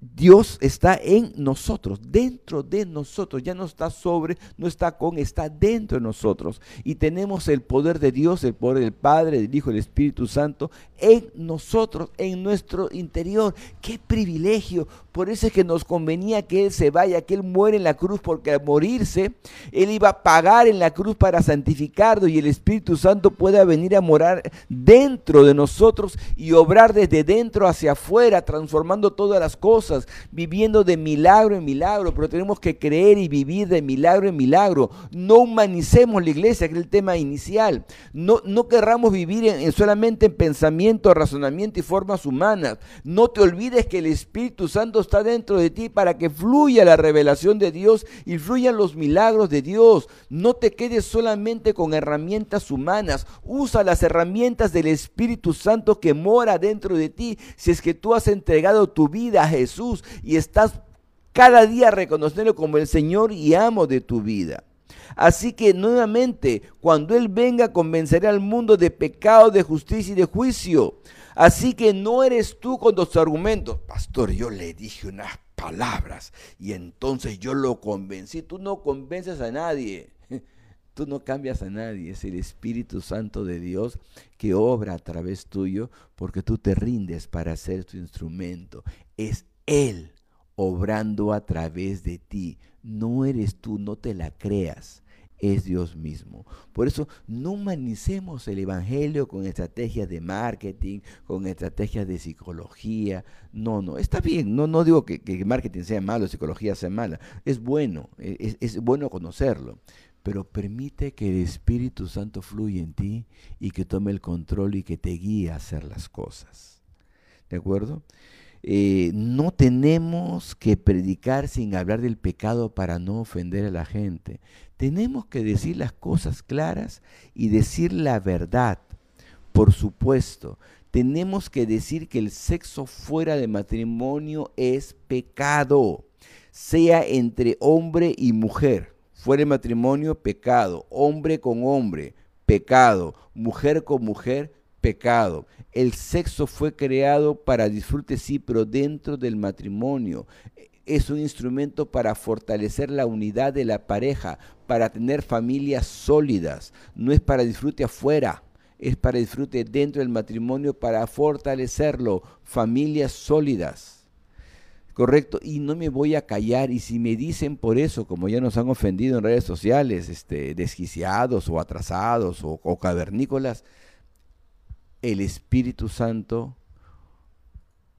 Dios está en nosotros, dentro de nosotros, ya no está sobre, no está con, está dentro de nosotros. Y tenemos el poder de Dios, el poder del Padre, del Hijo, del Espíritu Santo en nosotros, en nuestro interior. ¡Qué privilegio! Por eso es que nos convenía que Él se vaya, que Él muere en la cruz, porque al morirse, Él iba a pagar en la cruz para santificarlo y el Espíritu Santo pueda venir a morar dentro de nosotros y obrar desde dentro hacia afuera, transformando todas las cosas, viviendo de milagro en milagro, pero tenemos que creer y vivir de milagro en milagro. No humanicemos la iglesia, que es el tema inicial. No, no querramos vivir en, solamente en pensamiento, razonamiento y formas humanas. No te olvides que el Espíritu Santo está dentro de ti para que fluya la revelación de Dios y fluyan los milagros de Dios. No te quedes solamente con herramientas humanas. Usa las herramientas del Espíritu Santo que mora dentro de ti. Si es que tú has entregado tu vida a Jesús y estás cada día reconociendo como el Señor y amo de tu vida. Así que nuevamente, cuando Él venga, convencerá al mundo de pecado, de justicia y de juicio. Así que no eres tú con tus argumentos. Pastor, yo le dije unas palabras y entonces yo lo convencí. Tú no convences a nadie. Tú no cambias a nadie. Es el Espíritu Santo de Dios que obra a través tuyo porque tú te rindes para ser tu instrumento. Es Él obrando a través de ti. No eres tú, no te la creas es Dios mismo. Por eso no humanicemos el Evangelio con estrategias de marketing, con estrategias de psicología. No, no, está bien. No, no digo que, que marketing sea malo, psicología sea mala. Es bueno, e, es, es bueno conocerlo. Pero permite que el Espíritu Santo fluya en ti y que tome el control y que te guíe a hacer las cosas. ¿De acuerdo? Eh, no tenemos que predicar sin hablar del pecado para no ofender a la gente. Tenemos que decir las cosas claras y decir la verdad. Por supuesto, tenemos que decir que el sexo fuera de matrimonio es pecado, sea entre hombre y mujer. Fuera de matrimonio, pecado. Hombre con hombre, pecado. Mujer con mujer, pecado. El sexo fue creado para disfrute, sí, pero dentro del matrimonio. Es un instrumento para fortalecer la unidad de la pareja, para tener familias sólidas. No es para disfrute afuera, es para disfrute dentro del matrimonio, para fortalecerlo. Familias sólidas. Correcto, y no me voy a callar. Y si me dicen por eso, como ya nos han ofendido en redes sociales, este, desquiciados o atrasados o, o cavernícolas, el Espíritu Santo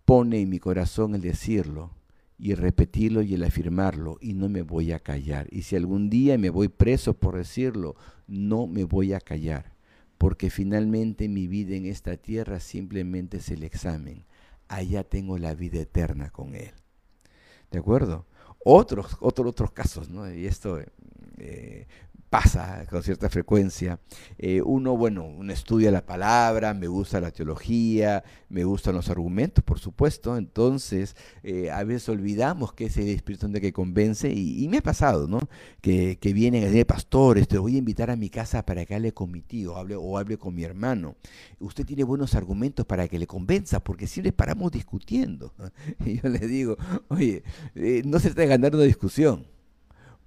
pone en mi corazón el decirlo y repetirlo y el afirmarlo y no me voy a callar. Y si algún día me voy preso por decirlo, no me voy a callar, porque finalmente mi vida en esta tierra simplemente es el examen. Allá tengo la vida eterna con Él. ¿De acuerdo? Otros, otros, otros casos, ¿no? Y esto eh, pasa con cierta frecuencia. Eh, uno, bueno, uno estudia la palabra, me gusta la teología, me gustan los argumentos, por supuesto. Entonces, eh, a veces olvidamos que es el Espíritu Santo que convence. Y, me ha pasado, ¿no? Que, que vienen a decir, pastor, te voy a invitar a mi casa para que hable con mi tío hable, o hable con mi hermano. Usted tiene buenos argumentos para que le convenza, porque si le paramos discutiendo. Y yo le digo, oye, eh, no se trata de ganar una discusión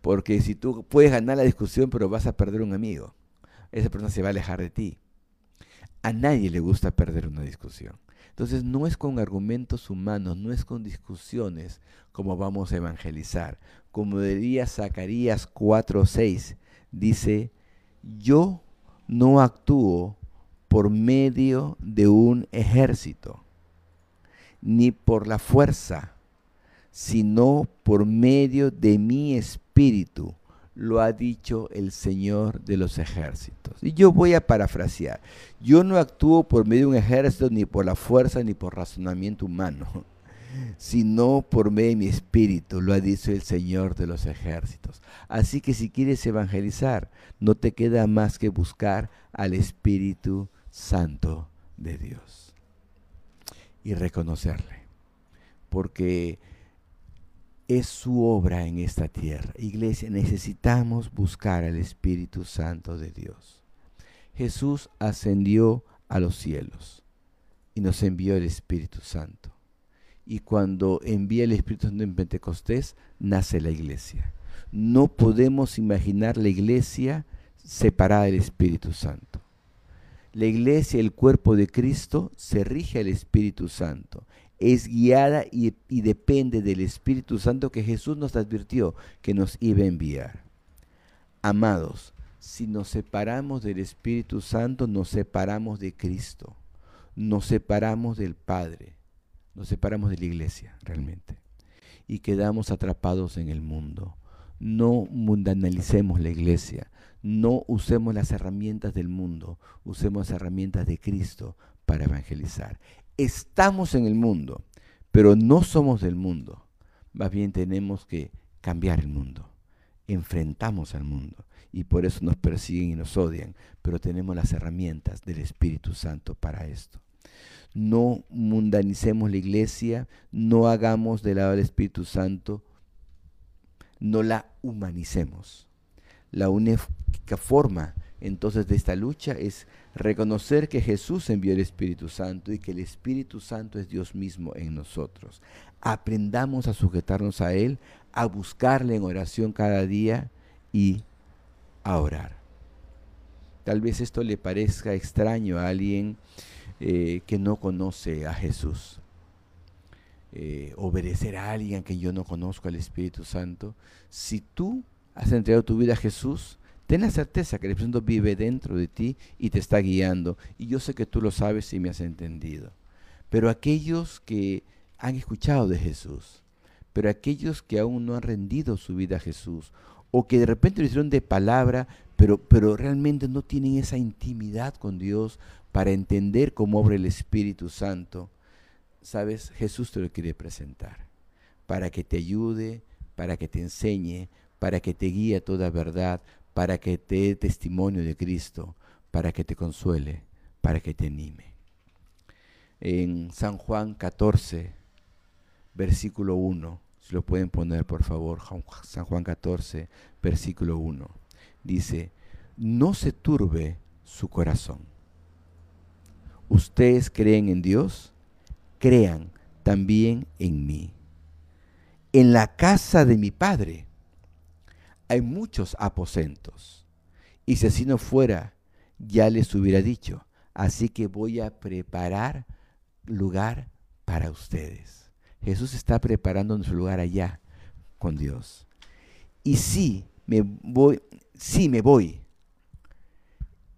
porque si tú puedes ganar la discusión, pero vas a perder un amigo, esa persona se va a alejar de ti. A nadie le gusta perder una discusión. Entonces no es con argumentos humanos, no es con discusiones como vamos a evangelizar. Como diría Zacarías 4:6, dice, yo no actúo por medio de un ejército, ni por la fuerza, sino por medio de mi espíritu, lo ha dicho el Señor de los ejércitos. Y yo voy a parafrasear, yo no actúo por medio de un ejército, ni por la fuerza, ni por razonamiento humano, sino por medio de mi espíritu, lo ha dicho el Señor de los ejércitos. Así que si quieres evangelizar, no te queda más que buscar al Espíritu Santo de Dios y reconocerle. Porque es su obra en esta tierra. Iglesia, necesitamos buscar al Espíritu Santo de Dios. Jesús ascendió a los cielos y nos envió el Espíritu Santo. Y cuando envía el Espíritu Santo en Pentecostés, nace la iglesia. No podemos imaginar la iglesia separada del Espíritu Santo. La iglesia, el cuerpo de Cristo, se rige al Espíritu Santo es guiada y, depende del Espíritu Santo que Jesús nos advirtió que nos iba a enviar. Amados, si nos separamos del Espíritu Santo, nos separamos de Cristo, nos separamos del Padre, nos separamos de la iglesia realmente. Y quedamos atrapados en el mundo. No mundanalicemos la iglesia, no usemos las herramientas del mundo, usemos las herramientas de Cristo para evangelizar estamos en el mundo, pero no somos del mundo. Más bien tenemos que cambiar el mundo. Enfrentamos al mundo y por eso nos persiguen y nos odian, pero tenemos las herramientas del Espíritu Santo para esto. No mundanicemos la iglesia, no hagamos del lado del Espíritu Santo, no la humanicemos. La única forma entonces de esta lucha es reconocer que Jesús envió el Espíritu Santo y que el Espíritu Santo es Dios mismo en nosotros. Aprendamos a sujetarnos a Él, a buscarle en oración cada día y a orar. Tal vez esto le parezca extraño a alguien eh, que no conoce a Jesús. Eh, obedecer a alguien que yo no conozco, al Espíritu Santo. Si tú has entregado tu vida a Jesús, ten la certeza que el Espíritu Santo vive dentro de ti y te está guiando. Y yo sé que tú lo sabes y me has entendido. Pero aquellos que han escuchado de Jesús, pero aquellos que aún no han rendido su vida a Jesús, o que de repente lo hicieron de palabra, pero, pero realmente no tienen esa intimidad con Dios para entender cómo obra el Espíritu Santo, sabes, Jesús te lo quiere presentar, para que te ayude, para que te enseñe, para que te guíe a toda verdad, para que te dé testimonio de Cristo, para que te consuele, para que te anime. En San Juan 14, versículo 1, si lo pueden poner por favor, San Juan 14, versículo 1, dice, no se turbe su corazón. Ustedes creen en Dios, crean también en mí. En la casa de mi Padre hay muchos aposentos, y si así no fuera, ya les hubiera dicho, así que voy a preparar lugar para ustedes. Jesús está preparando nuestro lugar allá con Dios. Y si me voy, si me voy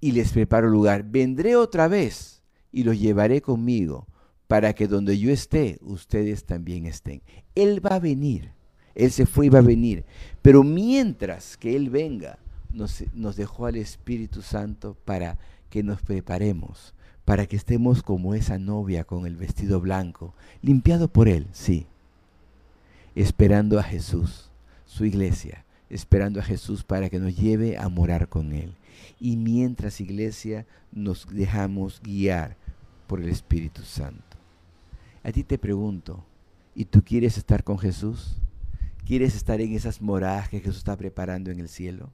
y les preparo lugar, vendré otra vez y los llevaré conmigo para que donde yo esté, ustedes también estén. Él va a venir. Él se fue y va a venir. Pero mientras que Él venga, nos, nos dejó al Espíritu Santo para que nos preparemos, para que estemos como esa novia con el vestido blanco, limpiado por Él, sí, esperando a Jesús, su iglesia, esperando a Jesús para que nos lleve a morar con Él. Y mientras iglesia nos dejamos guiar por el Espíritu Santo. A ti te pregunto, ¿y tú quieres estar con Jesús? ¿Quieres estar en esas moradas que Jesús está preparando en el cielo?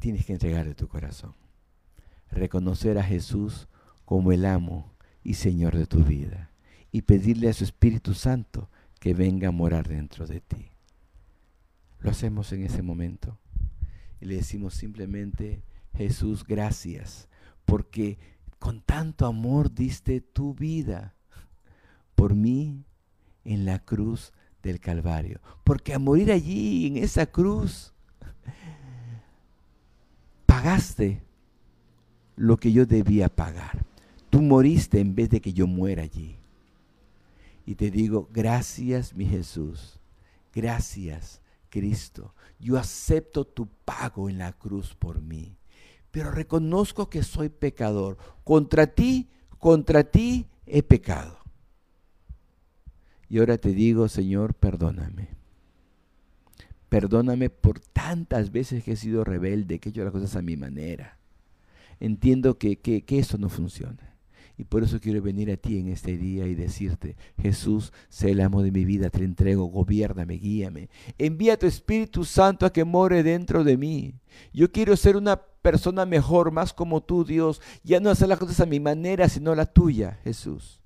Tienes que entregarle tu corazón. Reconocer a Jesús como el amo y Señor de tu vida. Y pedirle a su Espíritu Santo que venga a morar dentro de ti. Lo hacemos en ese momento. Y le decimos simplemente, Jesús, gracias, porque con tanto amor diste tu vida por mí en la cruz del Calvario. Porque a morir allí, en esa cruz, pagaste lo que yo debía pagar. Tú moriste en vez de que yo muera allí. Y te digo, gracias mi Jesús, gracias Cristo. Yo acepto tu pago en la cruz por mí pero reconozco que soy pecador. Contra ti, contra ti he pecado. Y ahora te digo, Señor, perdóname. Perdóname por tantas veces que he sido rebelde, que he hecho las cosas a mi manera. Entiendo que, que, eso no funciona. Y por eso quiero venir a ti en este día y decirte, Jesús, sé el amo de mi vida, te entrego, gobiername, guíame. Envía tu Espíritu Santo a que more dentro de mí. Yo quiero ser una persona mejor, más como tú, Dios. Ya no hacer las cosas a mi manera, sino la tuya, Jesús.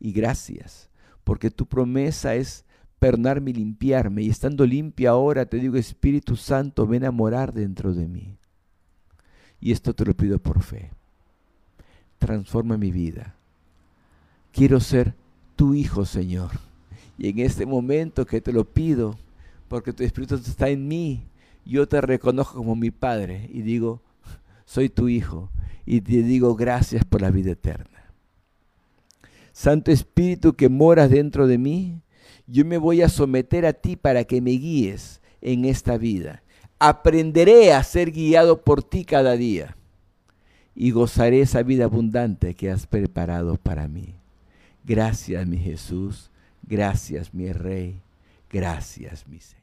Y gracias, porque tu promesa es perdonarme y limpiarme. Y estando limpia ahora, te digo, Espíritu Santo, ven a morar dentro de mí. Y esto te lo pido por fe transforma mi vida. Quiero ser tu hijo, Señor. Y en este momento que te lo pido, porque tu Espíritu está en mí, yo te reconozco como mi Padre y digo, soy tu hijo. Y te digo gracias por la vida eterna. Santo Espíritu que moras dentro de mí, yo me voy a someter a ti para que me guíes en esta vida. Aprenderé a ser guiado por ti cada día y gozaré esa vida abundante que has preparado para mí. Gracias, mi Jesús. Gracias, mi Rey. Gracias, mi Señor.